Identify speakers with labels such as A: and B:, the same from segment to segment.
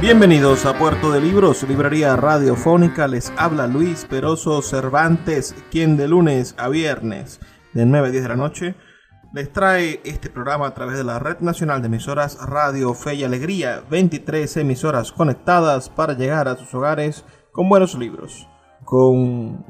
A: Bienvenidos a Puerto de Libros, librería radiofónica. Les habla Luis Peroso Cervantes, quien de lunes a viernes de 9 a 10 de la noche les trae este programa a través de la Red Nacional de Emisoras Radio Fe y Alegría, 23 emisoras conectadas para llegar a sus hogares con buenos libros, con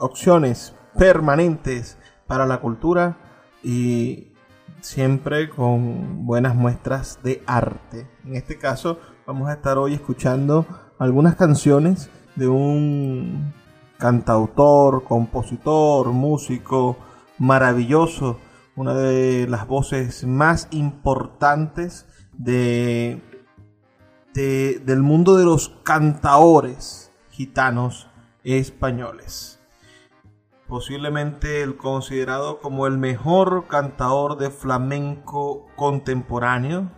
A: opciones permanentes para la cultura y siempre con buenas muestras de arte. En este caso, vamos a estar hoy escuchando algunas canciones de un cantautor, compositor, músico maravilloso, una de las voces más importantes de, del mundo de los cantaores gitanos españoles. Posiblemente el considerado como el mejor cantador de flamenco contemporáneo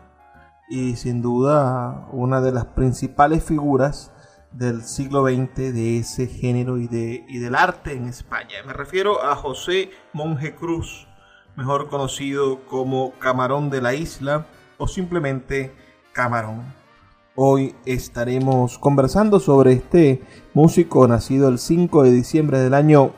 A: y sin duda una de las principales figuras del siglo XX de ese género y, de, y del arte en España. Me refiero a José Monje Cruz, mejor conocido como Camarón de la Isla o simplemente Camarón. Hoy estaremos conversando sobre este músico nacido el 5 de diciembre del año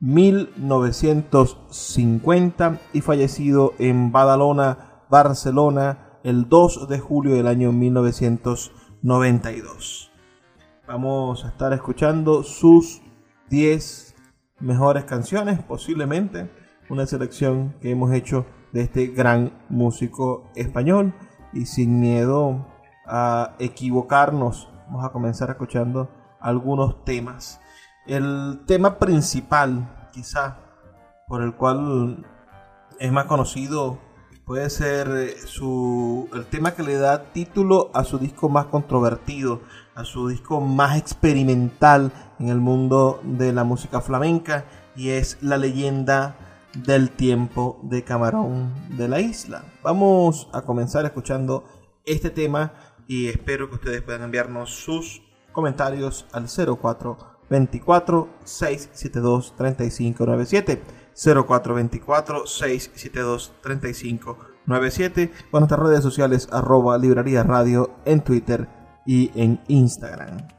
A: 1950 y fallecido en Badalona, Barcelona, el 2 de julio del año 1992. Vamos a estar escuchando sus 10 mejores canciones, posiblemente una selección que hemos hecho de este gran músico español y sin miedo a equivocarnos, vamos a comenzar escuchando algunos temas. El tema principal, quizá, por el cual es más conocido puede ser eh, su, el tema que le da título a su disco más controvertido, a su disco más experimental en el mundo de la música flamenca y es La leyenda del tiempo de Camarón de la isla. Vamos a comenzar escuchando este tema y espero que ustedes puedan enviarnos sus comentarios al 0424 672 3597 0424 672 3597 o nuestras redes sociales arroba librería radio en Twitter y en Instagram.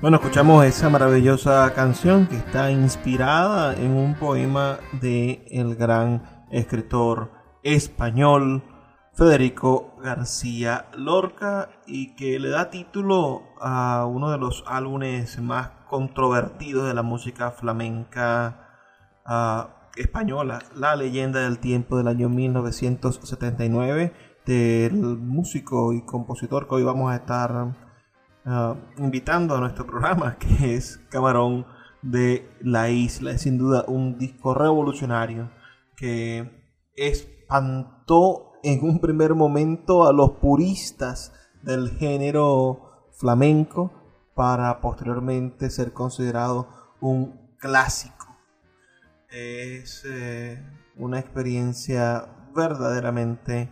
A: Bueno, escuchamos esa maravillosa canción que está inspirada en un poema de el gran escritor español Federico García Lorca y que le da título a uno de los álbumes más controvertidos de la música flamenca uh, española, La leyenda del tiempo del año 1979 del músico y compositor que hoy vamos a estar uh, invitando a nuestro programa, que es Camarón de la Isla. Es sin duda un disco revolucionario que espantó en un primer momento a los puristas del género flamenco para posteriormente ser considerado un clásico. Es eh, una experiencia verdaderamente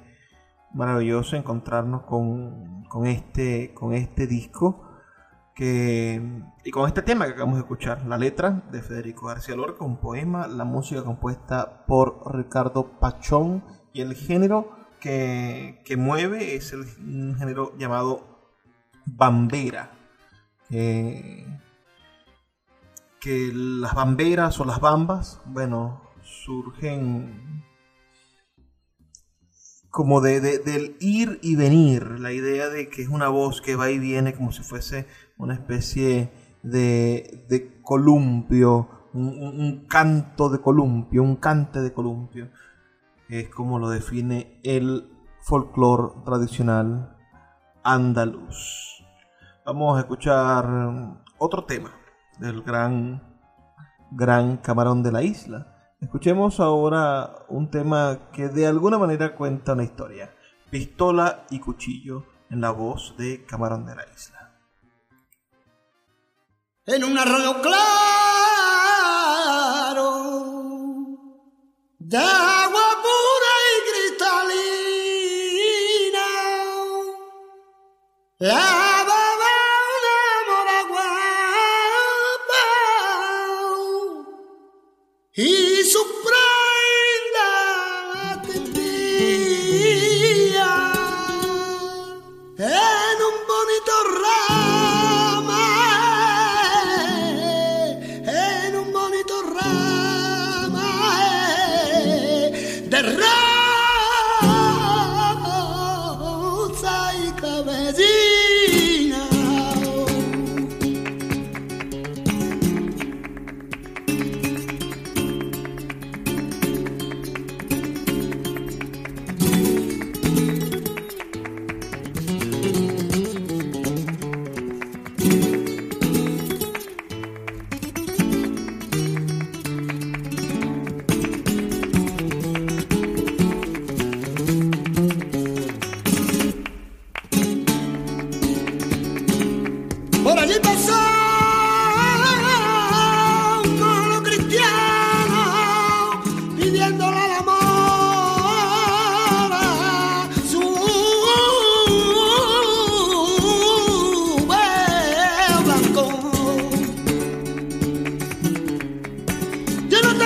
A: maravillosa encontrarnos con, con, este, con este disco que, y con este tema que acabamos de escuchar, la letra de Federico García Lorca, un poema, la música compuesta por Ricardo Pachón y el género que, mueve es el, un género llamado bambera. que las bamberas o las bambas, bueno, surgen como de, del ir y venir, la idea de que es una voz que va y viene como si fuese una especie de, de columpio, un, canto de columpio, un cante de columpio es como lo define el folclore tradicional andaluz. Vamos a escuchar otro tema del gran, gran camarón de la isla. Escuchemos ahora un tema que de alguna manera cuenta una historia. Pistola y cuchillo en la voz de Camarón de la Isla.
B: En un arroyo claro de agua La
C: Yo no te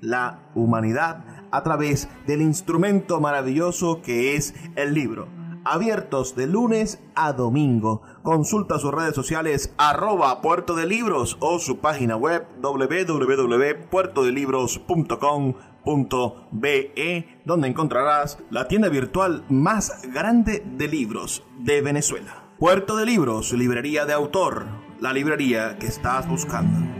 A: la humanidad a través del instrumento maravilloso que es el libro abiertos de lunes a domingo. Consulta sus redes sociales arroba puerto de libros o su página web www.puertodelibros.com.be donde encontrarás la tienda virtual más grande de libros de Venezuela. Puerto de Libros, librería de autor, la librería que estás buscando.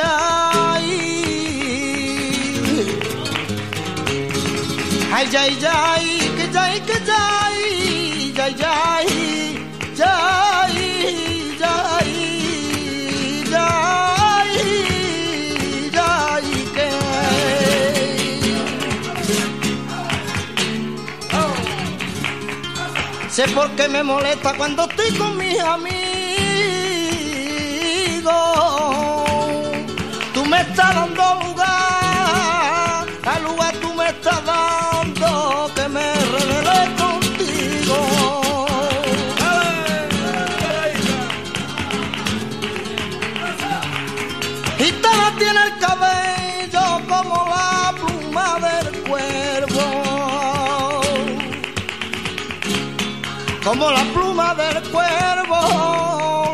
B: Ay, ay, ay, que ay, que ay, ay, ay, ay, ay, ay, ay, que. Sé por qué me molesta cuando estoy con mis amigos. Como la pluma del cuervo,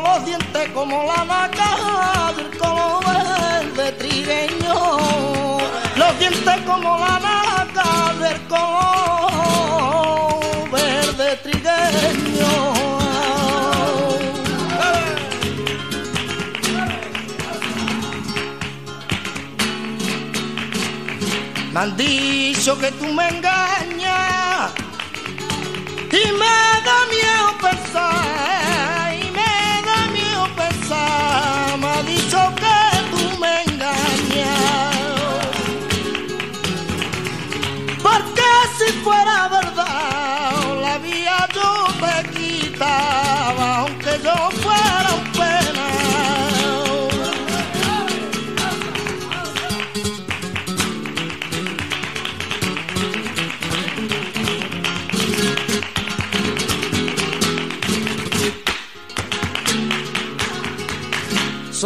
B: los dientes como la vaca, el color verde trigueño, los dientes como la vaca del color verde trigueño. Me han dicho que tú me engañas y me da miedo pensar,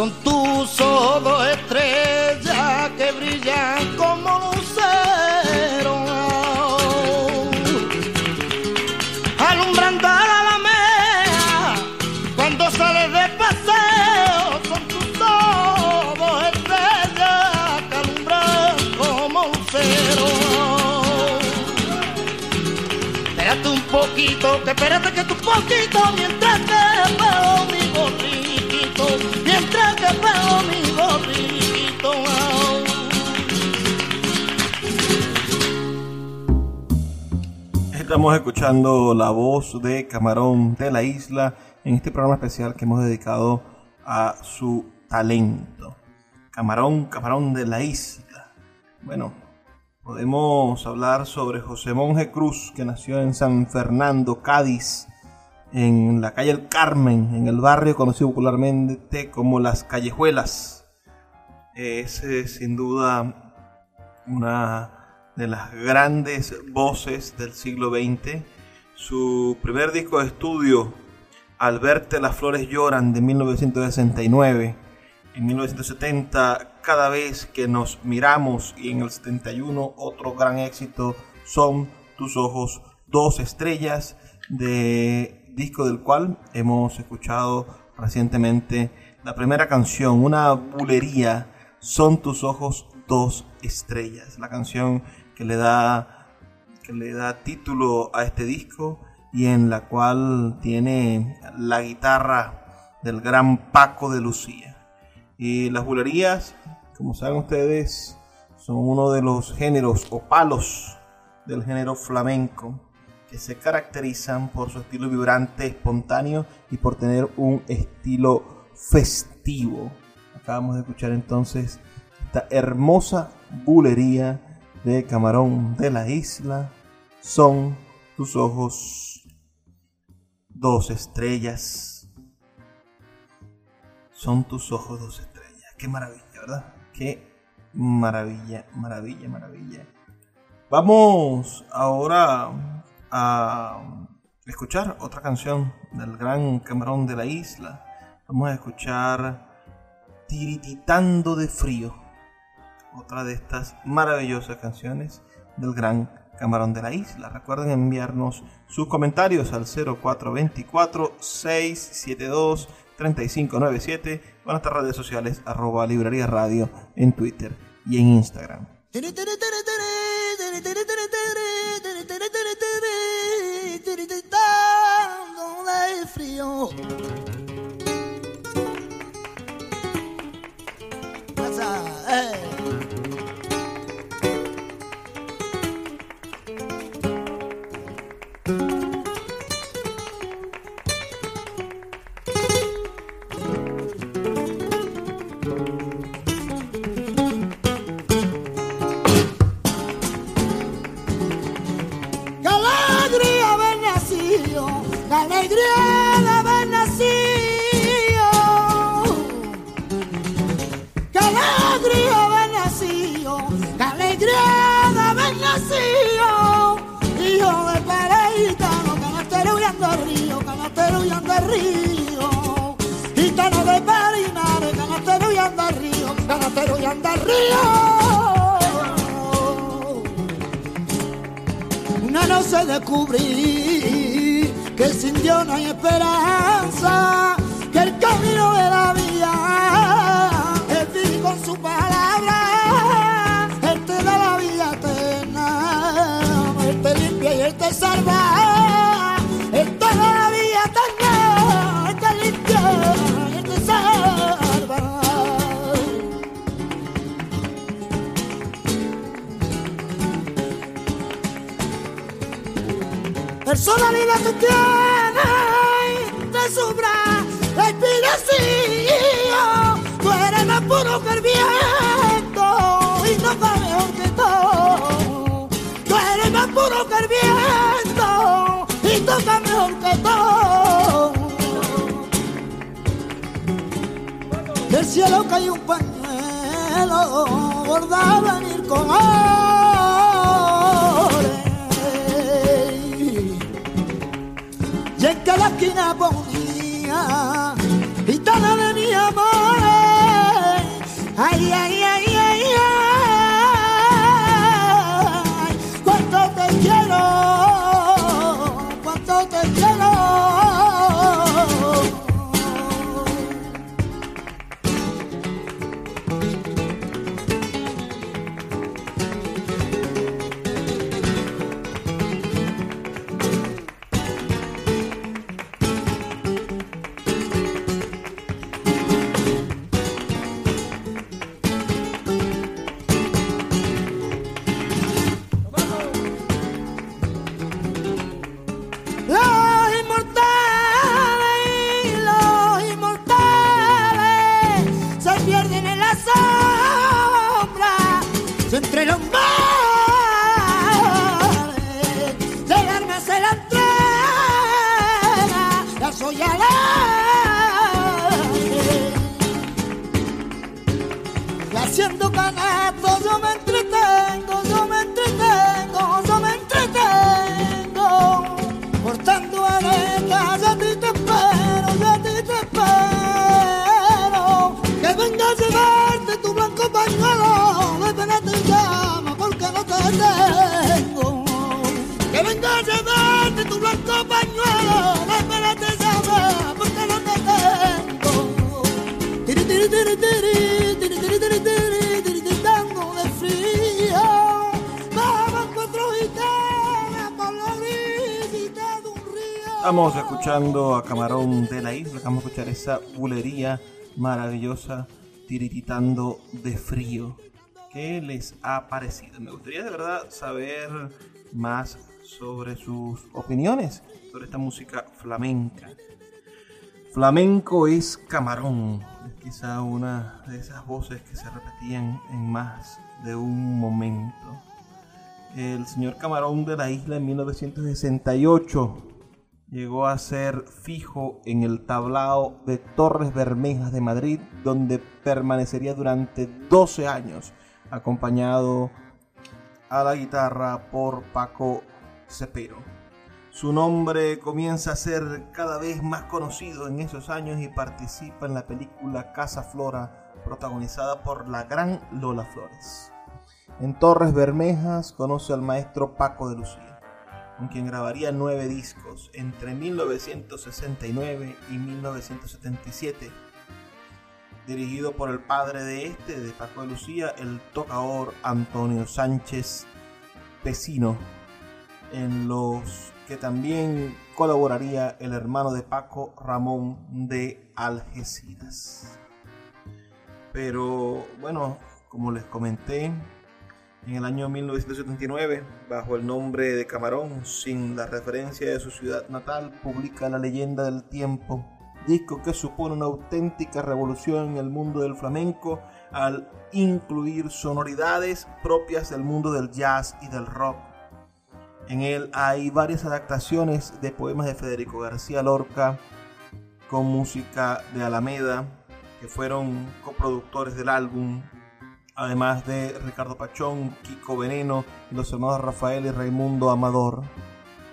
B: Son tus ojos estrellas que brillan como luceros, alumbrando a la alameda cuando sales de paseo. Son tus ojos estrellas que alumbran como luceros. Espérate un poquito, que espérate que tu poquito mientras
A: Estamos escuchando la voz de Camarón de la Isla en este programa especial que hemos dedicado a su talento. Camarón, Camarón de la Isla. Bueno, podemos hablar sobre José Monje Cruz, que nació en San Fernando, Cádiz, en la calle El Carmen, en el barrio conocido popularmente como Las Callejuelas. Es sin duda una de las grandes voces del siglo XX. Su primer disco de estudio, Al verte las flores lloran, de 1969. En 1970, cada vez que nos miramos, y en el 71, otro gran éxito, son tus ojos, dos estrellas, de disco del cual hemos escuchado recientemente la primera canción, una bulería, Son tus ojos dos estrellas, la canción que le da que le da título a este disco y en la cual tiene la guitarra del gran Paco de Lucía. Y las bulerías, como saben ustedes, son uno de los géneros o palos del género flamenco que se caracterizan por su estilo vibrante, espontáneo y por tener un estilo festivo. Acabamos de escuchar entonces esta hermosa bulería de Camarón de la Isla. Son tus ojos dos estrellas. Son tus ojos dos estrellas. Qué maravilla, ¿verdad? Qué maravilla, maravilla, maravilla. Vamos ahora a escuchar otra canción del gran Camarón de la Isla. Vamos a escuchar Tirititando de Frío, otra de estas maravillosas canciones del gran Camarón de la Isla. Recuerden enviarnos sus comentarios al 0424-672-3597 o nuestras redes sociales arroba librería radio en Twitter y en Instagram.
B: De frío. Personalidad tú tienes de sobra la inspiración. Tú eres más puro que el viento y no va mejor que todo. Tú eres más puro que el viento y toca mejor que todo. Del cielo cae un pañuelo bordado a venir con
A: Estamos escuchando a Camarón de la Isla, vamos a escuchar esa bulería maravillosa tirititando de frío. ¿Qué les ha parecido? Me gustaría de verdad saber más sobre sus opiniones sobre esta música flamenca. Flamenco es camarón, es quizá una de esas voces que se repetían en más de un momento. El señor Camarón de la isla en 1968 llegó a ser fijo en el tablao de Torres Bermejas de Madrid, donde permanecería durante 12 años, acompañado a la guitarra por Paco Cepero. Su nombre comienza a ser cada vez más conocido en esos años y participa en la película Casa Flora, protagonizada por la gran Lola Flores. En Torres Bermejas conoce al maestro Paco de Lucía, con quien grabaría nueve discos entre 1969 y 1977. Dirigido por el padre de este, de Paco de Lucía, el tocador Antonio Sánchez Pesino, en los que también colaboraría el hermano de Paco, Ramón de Algeciras. Pero bueno, como les comenté, en el año 1979, bajo el nombre de Camarón, sin la referencia de su ciudad natal, publica La leyenda del tiempo, disco que supone una auténtica revolución en el mundo del flamenco al incluir sonoridades propias del mundo del jazz y del rock. En él hay varias adaptaciones de poemas de Federico García Lorca con música de Alameda, que fueron coproductores del álbum, además de Ricardo Pachón, Kiko Veneno y los hermanos Rafael y Raimundo Amador.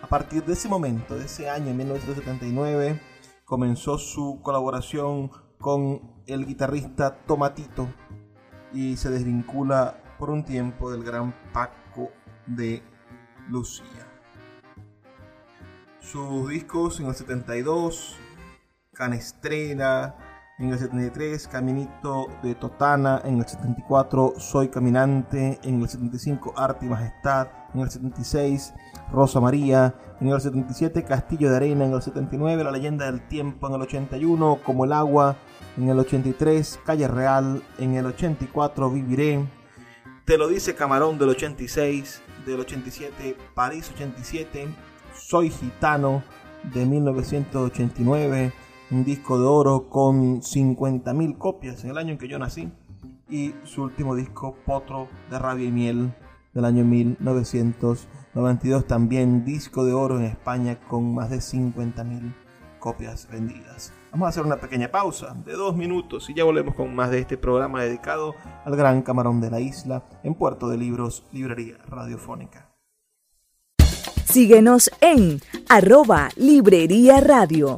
A: A partir de ese momento, de ese año, en 1979, comenzó su colaboración con el guitarrista Tomatito y se desvincula por un tiempo del gran Paco de Lucía. Sus discos en el 72, Canestrera, en el 73, Caminito de Totana, en el 74, Soy Caminante, en el 75, Arte y Majestad, en el 76, Rosa María, en el 77, Castillo de Arena, en el 79, La Leyenda del Tiempo, en el 81, Como el Agua, en el 83, Calle Real, en el 84, Viviré, Te lo dice Camarón del 86, del 87, París 87, Soy Gitano de 1989, un disco de oro con 50.000 copias en el año en que yo nací, y su último disco, Potro de Rabia y Miel, del año 1992, también disco de oro en España con más de 50.000 copias vendidas. Vamos a hacer una pequeña pausa de dos minutos y ya volvemos con más de este programa dedicado al gran camarón de la isla en Puerto de Libros, Librería Radiofónica.
C: Síguenos en arroba Librería Radio.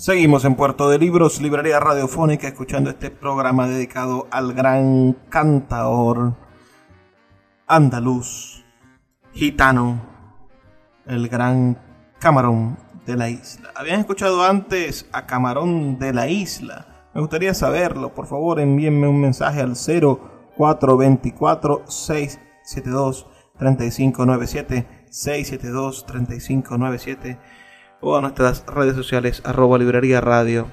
A: Seguimos en Puerto de Libros, librería radiofónica, escuchando este programa dedicado al gran cantador andaluz, gitano, el gran Camarón de la Isla. ¿Habían escuchado antes a Camarón de la Isla? Me gustaría saberlo. Por favor, envíenme un mensaje al 0424 672 3597 672 3597 o a nuestras redes sociales arroba librería radio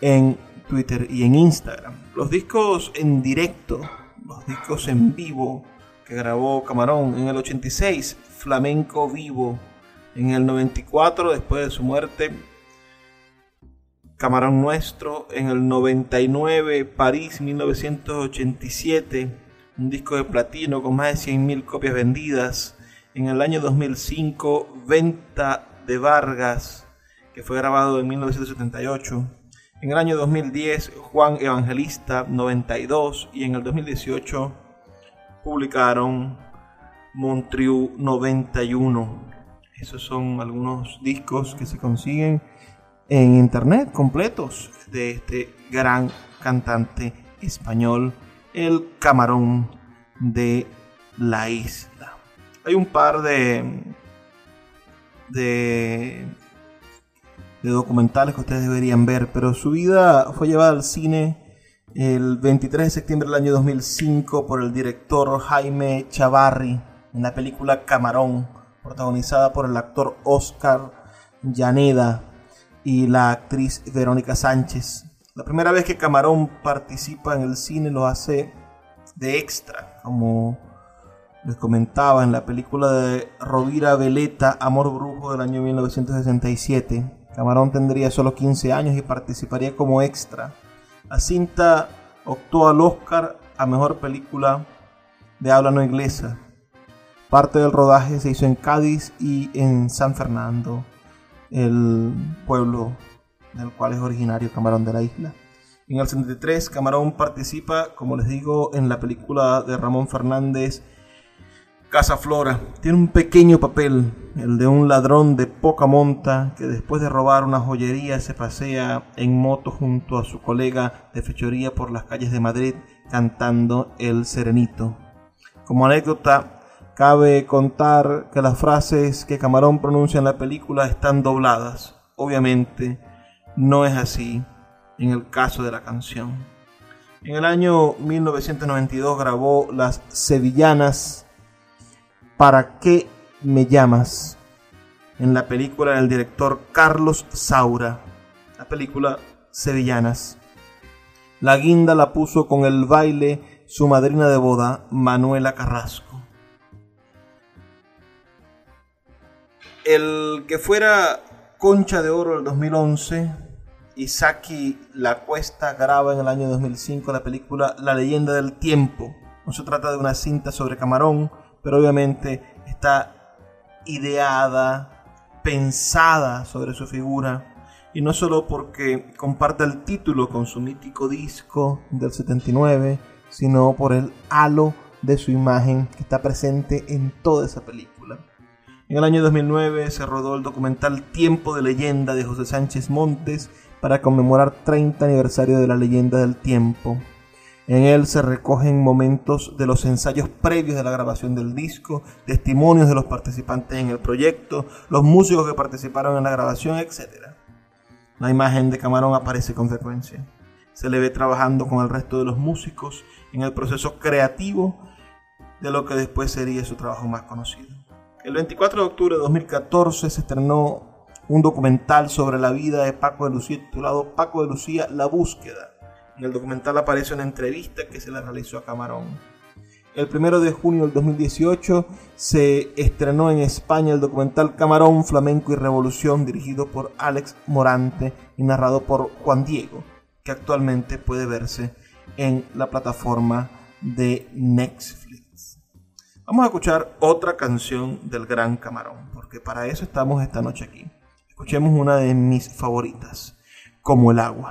A: en Twitter y en Instagram. Los discos en directo los discos en vivo que grabó Camarón. En el 86, Flamenco Vivo. En el 94, después de su muerte, Camarón Nuestro. En el 99, París 1987, un disco de platino con más de 100.000 copias vendidas. En el año 2005, Venta de Vargas, que fue grabado en 1978. En el año 2010, Juan Evangelista 92 y en el 2018 publicaron Montriu 91. Esos son algunos discos que se consiguen en internet completos de este gran cantante español, el camarón de la isla. Hay un par de, de, documentales que ustedes deberían ver, pero su vida fue llevada al cine el 23 de septiembre del año 2005 por el director Jaime Chavarri en la película Camarón, protagonizada por el actor Oscar Llaneda y la actriz Verónica Sánchez. La primera vez que Camarón participa en el cine lo hace de extra, como les comentaba en la película de Rovira Veleta, Amor Brujo del año 1967. Camarón tendría solo 15 años y participaría como extra. La cinta optó al Oscar a Mejor Película de Habla No Inglesa. Parte del rodaje se hizo en Cádiz y en San Fernando, el pueblo del cual es originario Camarón de la isla. En el 73, Camarón participa, como les digo, en la película de Ramón Fernández, Casa Flora. Tiene un pequeño papel, el de un ladrón de poca monta que después de robar una joyería se pasea en moto junto a su colega de fechoría por las calles de Madrid cantando El Serenito. Como anécdota, cabe contar que las frases que Camarón pronuncia en la película están dobladas. Obviamente, no es así en el caso de la canción. En el año 1992 grabó Las Sevillanas, ¿Para qué me llamas? En la película del director Carlos Saura, la película Sevillanas. La guinda la puso con el baile su madrina de boda, Manuela Carrasco. El que fuera Concha de Oro del 2011 Isaki La Cuesta graba en el año 2005 la película La leyenda del tiempo. No se trata de una cinta sobre Camarón, pero obviamente está ideada, pensada sobre su figura. Y no solo porque comparte el título con su mítico disco del 79, sino por el halo de su imagen que está presente en toda esa película. En el año 2009 se rodó el documental Tiempo de leyenda de José Sánchez Montes para conmemorar 30 aniversario de la leyenda del tiempo. En él se recogen momentos de los ensayos previos de la grabación del disco, testimonios de los participantes en el proyecto, los músicos que participaron en la grabación, etc. La imagen de Camarón aparece con frecuencia. Se le ve trabajando con el resto de los músicos en el proceso creativo de lo que después sería su trabajo más conocido. El 24 de octubre de 2014 se estrenó un documental sobre la vida de Paco de Lucía titulado Paco de Lucía, La búsqueda. En el documental aparece una entrevista que se le realizó a Camarón. El 1 de junio del 2018 se estrenó en España el documental Camarón, Flamenco y Revolución dirigido por Alex Morante y narrado por Juan Diego, que actualmente puede verse en la plataforma de Netflix. Vamos a escuchar otra canción del Gran Camarón, porque para eso estamos esta noche aquí. Escuchemos una de mis favoritas, como el agua.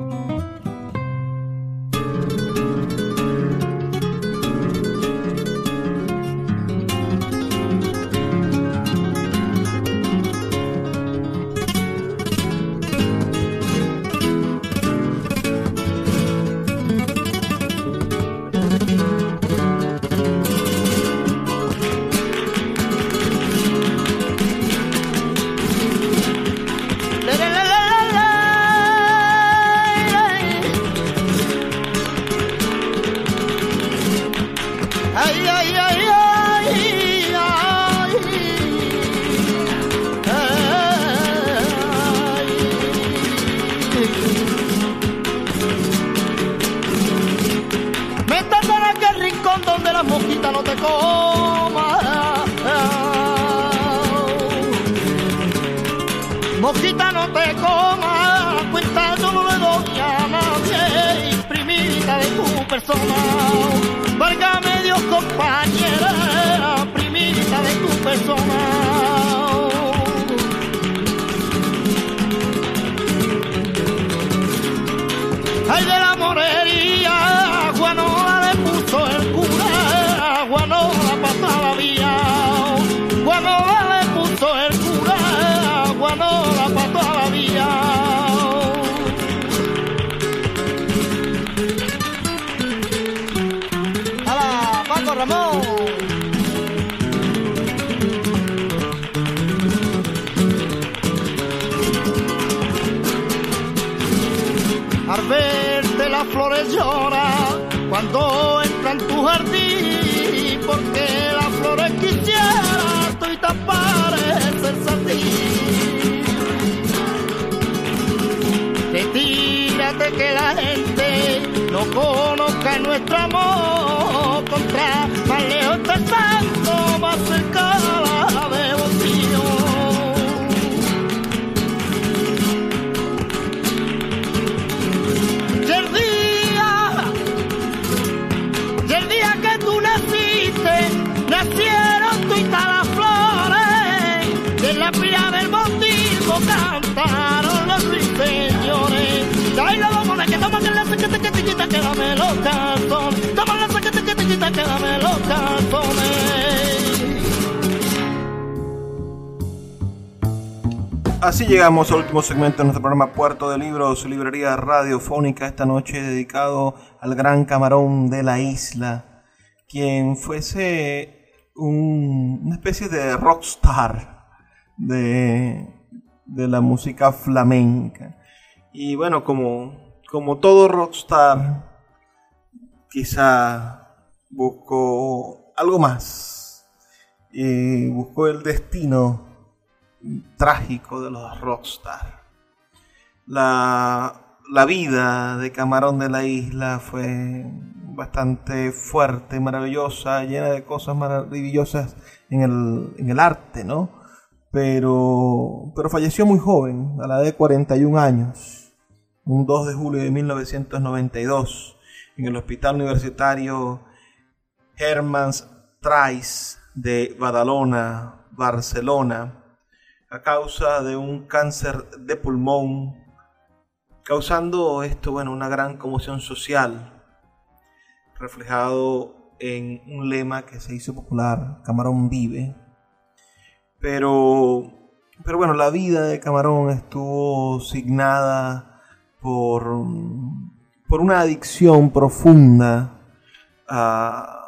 B: Cuando que la gente no conozca nuestro amor, contra más lejos santo, más cerca cantaron los ruiseñores. Ay, la vamos a que toma que la que te
D: que dame los calzones. Dame la saquita que dame los calzones.
A: Así llegamos al último segmento de nuestro programa Puerto de Libros, librería radiofónica esta noche dedicado al gran camarón de la isla, quien fuese una especie de rockstar de, de la música flamenca. Y bueno, como, como todo rockstar, quizá buscó algo más. Y buscó el destino trágico de los rockstar. La, la vida de Camarón de la Isla fue bastante fuerte, maravillosa, llena de cosas maravillosas en el, en el arte, ¿no? Pero, pero falleció muy joven, a la edad de 41 años, un 2 de julio de 1992, en el Hospital Universitario Hermans Trais de Badalona, Barcelona, a causa de un cáncer de pulmón, causando esto, bueno, una gran conmoción social, reflejado en un lema que se hizo popular, Camarón vive. Pero, pero bueno, la vida de Camarón estuvo signada por, por una adicción profunda a,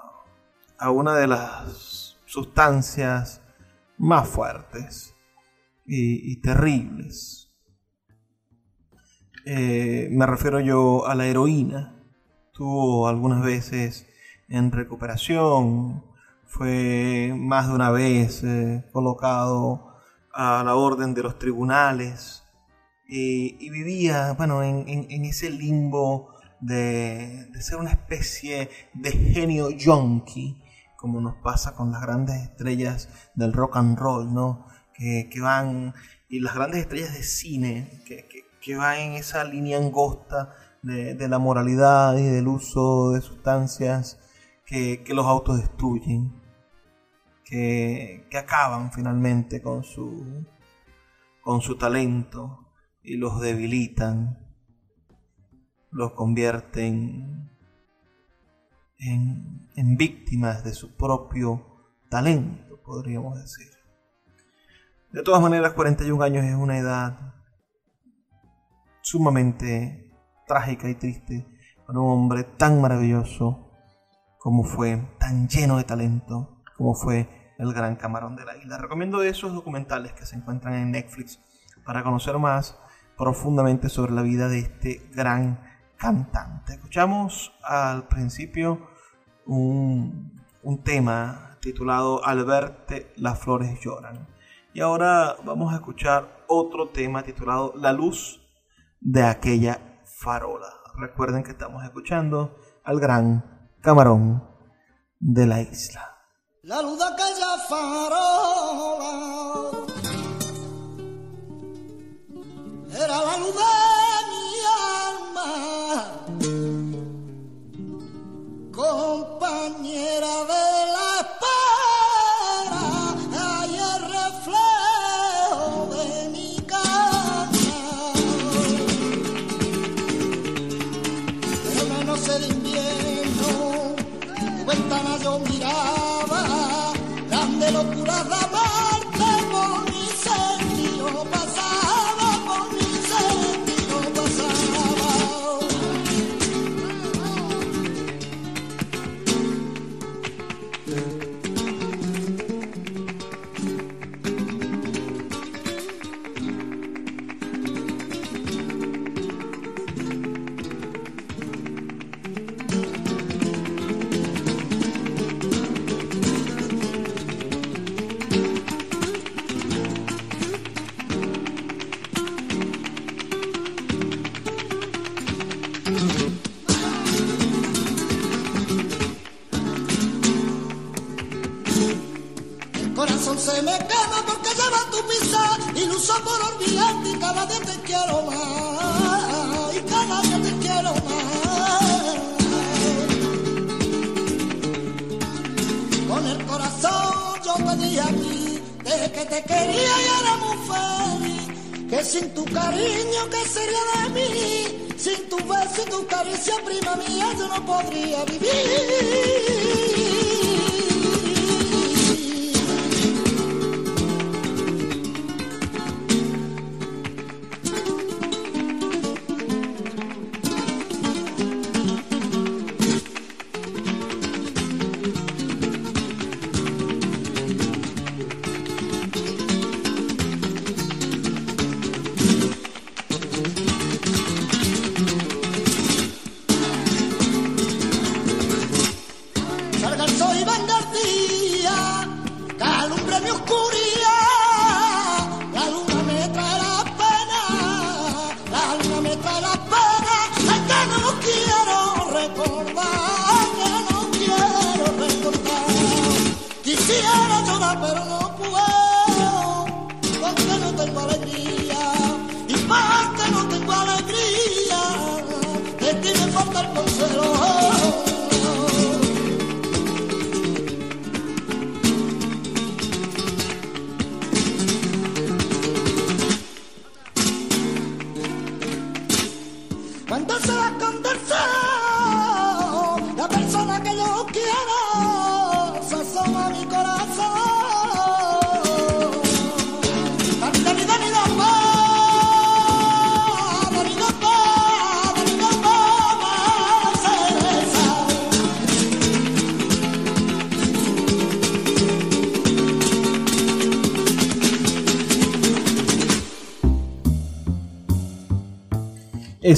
A: a una de las sustancias más fuertes y, terribles. Eh, me refiero yo a la heroína. Tuvo algunas veces en recuperación, fue más de una vez eh, colocado a la orden de los tribunales y vivía bueno, en, ese limbo de, de, ser una especie de genio yonki, como nos pasa con las grandes estrellas del rock and roll, ¿no? que, van, y las grandes estrellas de cine, que, que, van en esa línea angosta de, la moralidad y del uso de sustancias que, los autodestruyen, que, que acaban finalmente con su, con su talento y los debilitan, los convierten en, en víctimas de su propio talento, podríamos decir. De todas maneras, 41 años es una edad sumamente trágica y triste para un hombre tan maravilloso como fue, tan lleno de talento como fue el gran camarón de la isla. Recomiendo esos documentales que se encuentran en Netflix para conocer más profundamente sobre la vida de este gran cantante. Escuchamos al principio un, tema titulado Al verte las flores lloran. Y ahora vamos a escuchar otro tema titulado La luz de aquella farola. Recuerden que estamos escuchando al gran camarón de la isla.
B: La luz de aquella farola era la luz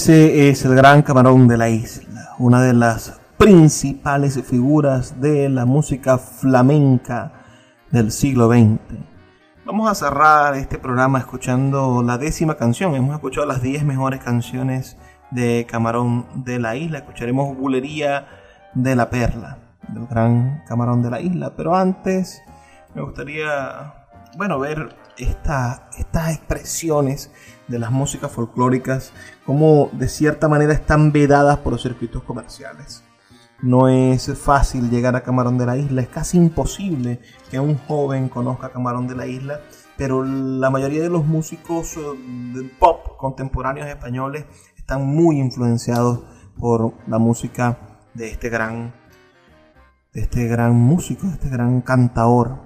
A: Es el gran camarón de la isla, una de las principales figuras de la música flamenca del siglo XX. Vamos a cerrar este programa escuchando la décima canción. Hemos escuchado las 10 mejores canciones de Camarón de la Isla. Escucharemos Bulería de la Perla, del gran Camarón de la Isla. Pero antes me gustaría, bueno, ver esta, estas expresiones de las músicas folclóricas, como de cierta manera están vedadas por los circuitos comerciales. No es fácil llegar a Camarón de la Isla, es casi imposible que un joven conozca Camarón de la Isla, pero la mayoría de los músicos eh, del pop contemporáneos españoles están muy influenciados por la música de este gran, de este gran músico, de este gran cantador.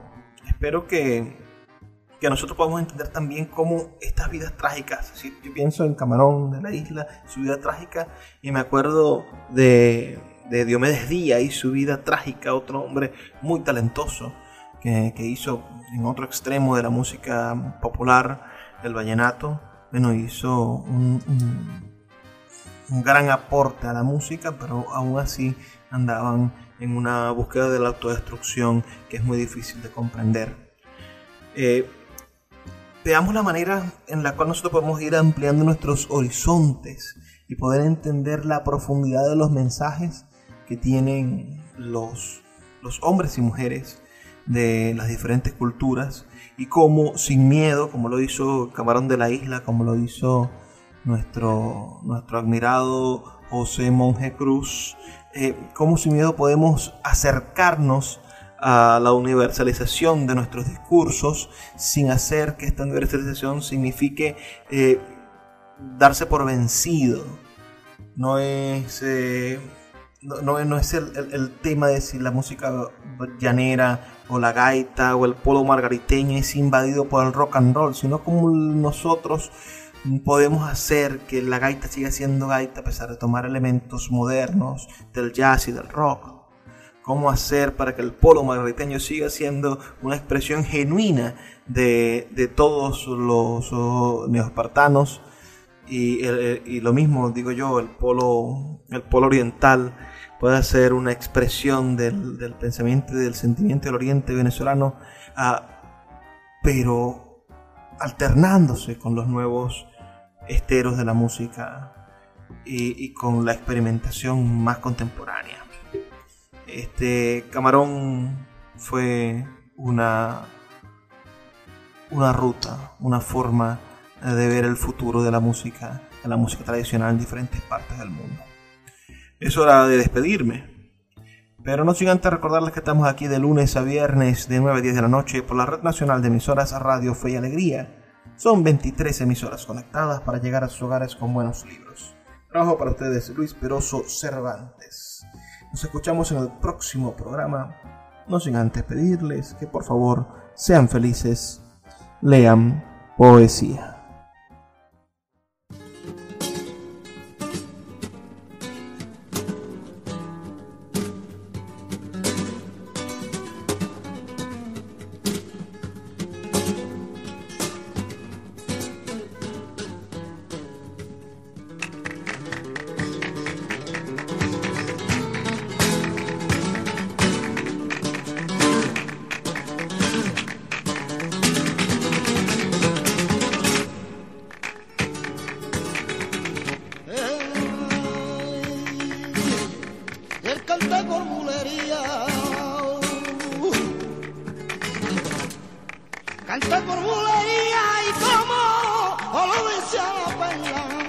A: Espero que que nosotros podemos entender también cómo estas vidas trágicas, si yo pienso en Camarón de la isla, su vida trágica, y me acuerdo de, de Diomedes Díaz y su vida trágica, otro hombre muy talentoso que, hizo en otro extremo de la música popular, el vallenato, bueno, hizo un, un gran aporte a la música, pero aún así andaban en una búsqueda de la autodestrucción que es muy difícil de comprender. Eh, veamos la manera en la cual nosotros podemos ir ampliando nuestros horizontes y poder entender la profundidad de los mensajes que tienen los, los hombres y mujeres de las diferentes culturas y cómo sin miedo, como lo hizo Camarón de la Isla, como lo hizo nuestro, nuestro admirado José Monje Cruz, eh, cómo sin miedo podemos acercarnos a la universalización de nuestros discursos sin hacer que esta universalización signifique eh, darse por vencido. No es, eh, no, no, es el, tema de si la música llanera o la gaita o el polo margariteño es invadido por el rock and roll, sino como nosotros podemos hacer que la gaita siga siendo gaita a pesar de tomar elementos modernos del jazz y del rock cómo hacer para que el polo margariteño siga siendo una expresión genuina de, todos los neospartanos y, y, lo mismo digo yo, el polo, el polo oriental puede ser una expresión del, pensamiento y del sentimiento del oriente venezolano, ah, pero alternándose con los nuevos esteros de la música y con la experimentación más contemporánea. Este Camarón fue una, una ruta, una forma de ver el futuro de la música, de la música tradicional en diferentes partes del mundo. Es hora de despedirme. Pero no sin antes recordarles que estamos aquí de lunes a viernes de 9 a 10 de la noche por la Red Nacional de Emisoras Radio Fe y Alegría. Son 23 emisoras conectadas para llegar a sus hogares con buenos libros Trabajo para ustedes Luis Peroso Cervantes. Nos escuchamos en el próximo programa, no sin antes pedirles que por favor sean felices, lean poesía.
B: Ay, porque dice que no venía por